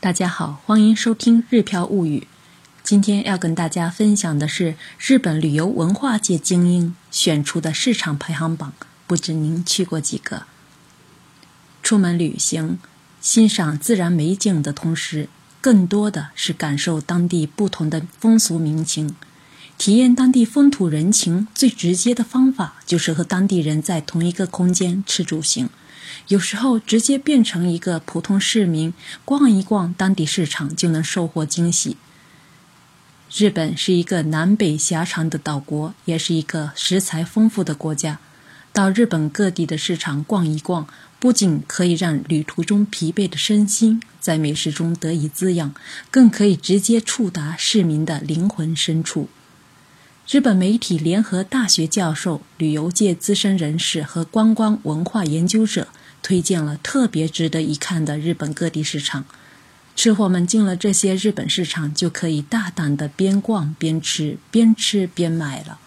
大家好，欢迎收听《日漂物语》。今天要跟大家分享的是日本旅游文化界精英选出的市场排行榜。不知您去过几个？出门旅行，欣赏自然美景的同时，更多的是感受当地不同的风俗民情。体验当地风土人情最直接的方法，就是和当地人在同一个空间吃住行。有时候直接变成一个普通市民，逛一逛当地市场就能收获惊喜。日本是一个南北狭长的岛国，也是一个食材丰富的国家。到日本各地的市场逛一逛，不仅可以让旅途中疲惫的身心在美食中得以滋养，更可以直接触达市民的灵魂深处。日本媒体联合大学教授、旅游界资深人士和观光文化研究者。推荐了特别值得一看的日本各地市场，吃货们进了这些日本市场，就可以大胆的边逛边吃，边吃边买了。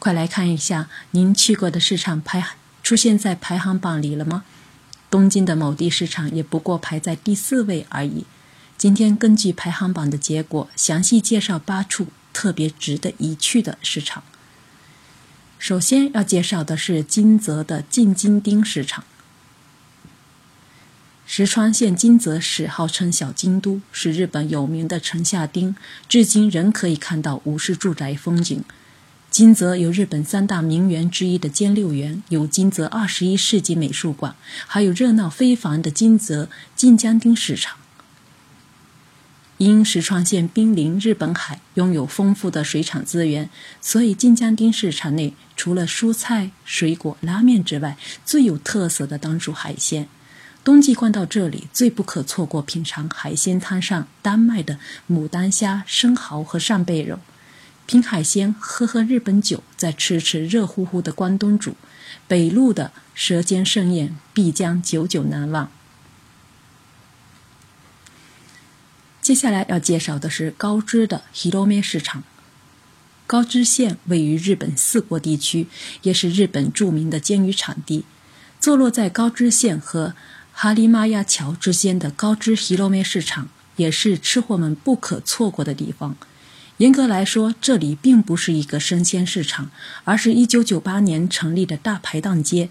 快来看一下您去过的市场排出现在排行榜里了吗？东京的某地市场也不过排在第四位而已。今天根据排行榜的结果，详细介绍八处特别值得一去的市场。首先要介绍的是金泽的进京町市场。石川县金泽市号称“小京都”，是日本有名的城下町，至今仍可以看到武士住宅风景。金泽有日本三大名园之一的兼六园，有金泽二十一世纪美术馆，还有热闹非凡的金泽近江町市场。因石川县濒临日本海，拥有丰富的水产资源，所以近江町市场内除了蔬菜、水果、拉面之外，最有特色的当属海鲜。冬季逛到这里，最不可错过品尝海鲜摊上单卖的牡丹虾、生蚝和扇贝肉，品海鲜，喝喝日本酒，再吃吃热乎乎的关东煮，北路的舌尖盛宴必将久久难忘。接下来要介绍的是高知的 Hirome 市场。高知县位于日本四国地区，也是日本著名的煎鱼产地，坐落在高知县和。哈利玛亚桥之间的高知希罗梅市场也是吃货们不可错过的地方。严格来说，这里并不是一个生鲜市场，而是一九九八年成立的大排档街，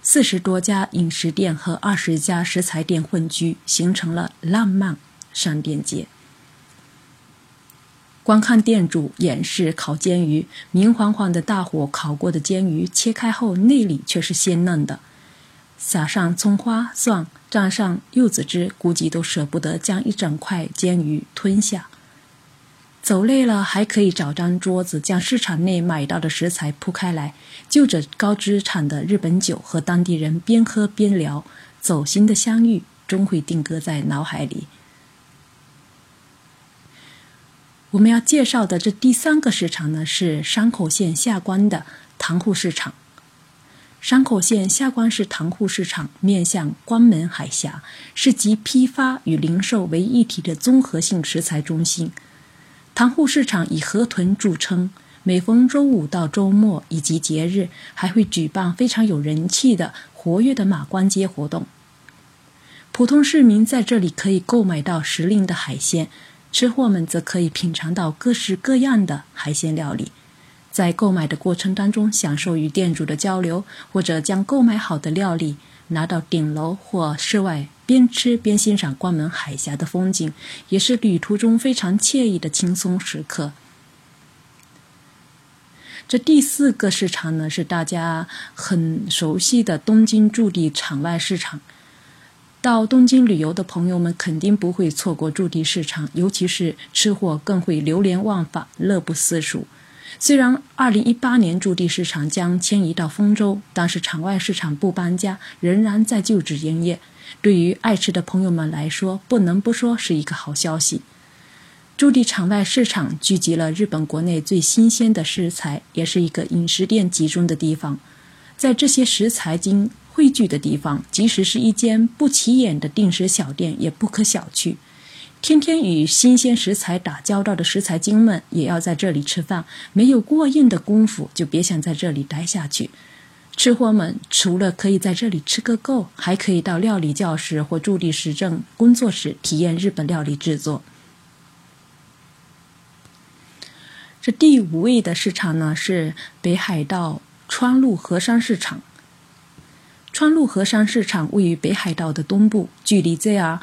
四十多家饮食店和二十家食材店混居，形成了浪漫商店街。观看店主演示烤煎鱼，明晃晃的大火烤过的煎鱼，切开后内里却是鲜嫩的。撒上葱花蒜，蘸上柚子汁，估计都舍不得将一整块煎鱼吞下。走累了，还可以找张桌子，将市场内买到的食材铺开来，就着高知产的日本酒，和当地人边喝边聊，走心的相遇终会定格在脑海里。我们要介绍的这第三个市场呢，是山口县下关的塘户市场。山口县下关市塘户市场面向关门海峡，是集批发与零售为一体的综合性食材中心。塘户市场以河豚著称，每逢周五到周末以及节日，还会举办非常有人气的活跃的马关街活动。普通市民在这里可以购买到时令的海鲜，吃货们则可以品尝到各式各样的海鲜料理。在购买的过程当中，享受与店主的交流，或者将购买好的料理拿到顶楼或室外，边吃边欣赏关门海峡的风景，也是旅途中非常惬意的轻松时刻。这第四个市场呢，是大家很熟悉的东京驻地场外市场。到东京旅游的朋友们肯定不会错过驻地市场，尤其是吃货更会流连忘返，乐不思蜀。虽然2018年驻地市场将迁移到丰州，但是场外市场不搬家，仍然在就职营业。对于爱吃的朋友们来说，不能不说是一个好消息。驻地场外市场聚集了日本国内最新鲜的食材，也是一个饮食店集中的地方。在这些食材经汇聚的地方，即使是一间不起眼的定时小店，也不可小觑。天天与新鲜食材打交道的食材精们也要在这里吃饭，没有过硬的功夫就别想在这里待下去。吃货们除了可以在这里吃个够，还可以到料理教室或驻地实证工作室体验日本料理制作。这第五位的市场呢是北海道川路河山市场。川路河山市场位于北海道的东部，距离 JR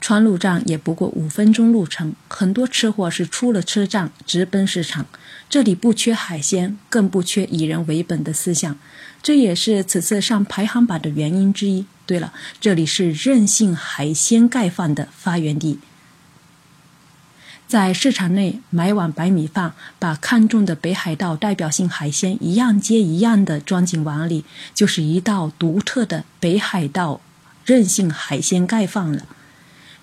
川路站也不过五分钟路程。很多吃货是出了车站直奔市场。这里不缺海鲜，更不缺以人为本的思想，这也是此次上排行榜的原因之一。对了，这里是任性海鲜盖饭的发源地。在市场内买碗白米饭，把看中的北海道代表性海鲜一样接一样的装进碗里，就是一道独特的北海道任性海鲜盖饭了。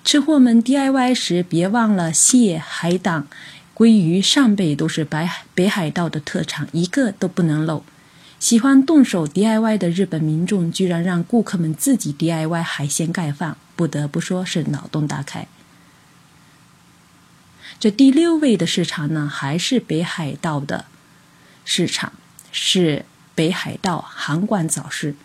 吃货们 DIY 时别忘了蟹、海胆。鲑鱼、扇贝都是北北海道的特产，一个都不能漏。喜欢动手 DIY 的日本民众，居然让顾客们自己 DIY 海鲜盖饭，不得不说是脑洞大开。这第六位的市场呢，还是北海道的市场，是北海道函馆早市。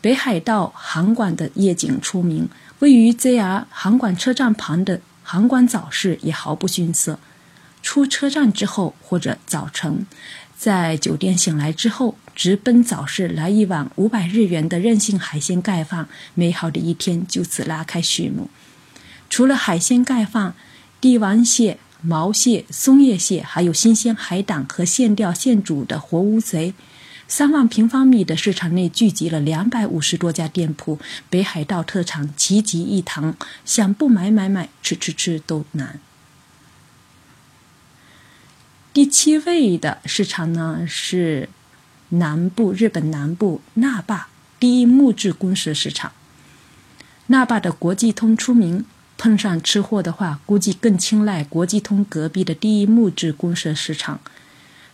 北海道函馆的夜景出名，位于 JR 函馆车站旁的函馆早市也毫不逊色。出车站之后，或者早晨，在酒店醒来之后，直奔早市来一碗五百日元的任性海鲜盖饭，美好的一天就此拉开序幕。除了海鲜盖饭，帝王蟹、毛蟹、松叶蟹，还有新鲜海胆和现钓现煮的活乌贼。三万平方米的市场内聚集了两百五十多家店铺，北海道特产齐集一堂，想不买买买，吃吃吃都难。第七位的市场呢是南部日本南部那霸第一木质公社市场。那霸的国际通出名，碰上吃货的话，估计更青睐国际通隔壁的第一木质公社市场。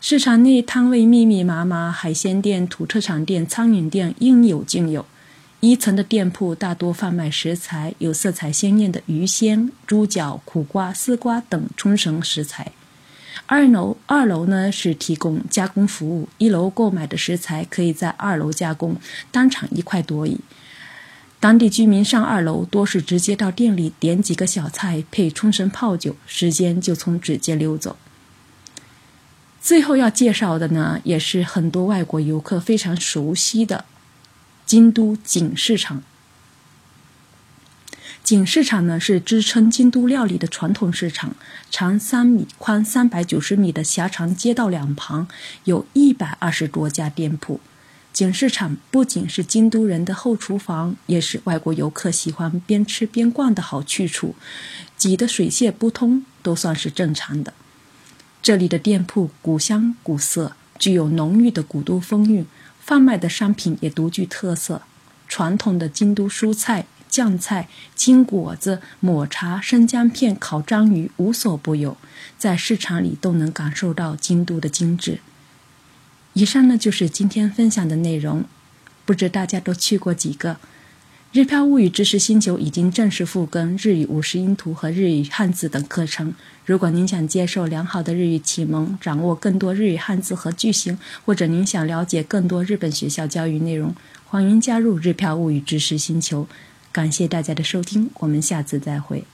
市场内摊位密密麻麻，海鲜店、土特产店、餐饮店应有尽有。一层的店铺大多贩卖食材，有色彩鲜艳的鱼鲜、猪脚、苦瓜、丝瓜等冲绳食材。二楼二楼呢是提供加工服务，一楼购买的食材可以在二楼加工，当场一块多一。当地居民上二楼多是直接到店里点几个小菜配冲绳泡酒，时间就从指尖溜走。最后要介绍的呢，也是很多外国游客非常熟悉的京都景市场。景市场呢是支撑京都料理的传统市场，长三米、宽三百九十米的狭长街道两旁有一百二十多家店铺。景市场不仅是京都人的后厨房，也是外国游客喜欢边吃边逛的好去处。挤得水泄不通都算是正常的。这里的店铺古香古色，具有浓郁的古都风韵，贩卖的商品也独具特色，传统的京都蔬菜。酱菜、金果子、抹茶、生姜片、烤章鱼无所不有，在市场里都能感受到京都的精致。以上呢就是今天分享的内容，不知大家都去过几个？日漂物语知识星球已经正式复更日语五十音图和日语汉字等课程。如果您想接受良好的日语启蒙，掌握更多日语汉字和句型，或者您想了解更多日本学校教育内容，欢迎加入日漂物语知识星球。感谢大家的收听，我们下次再会。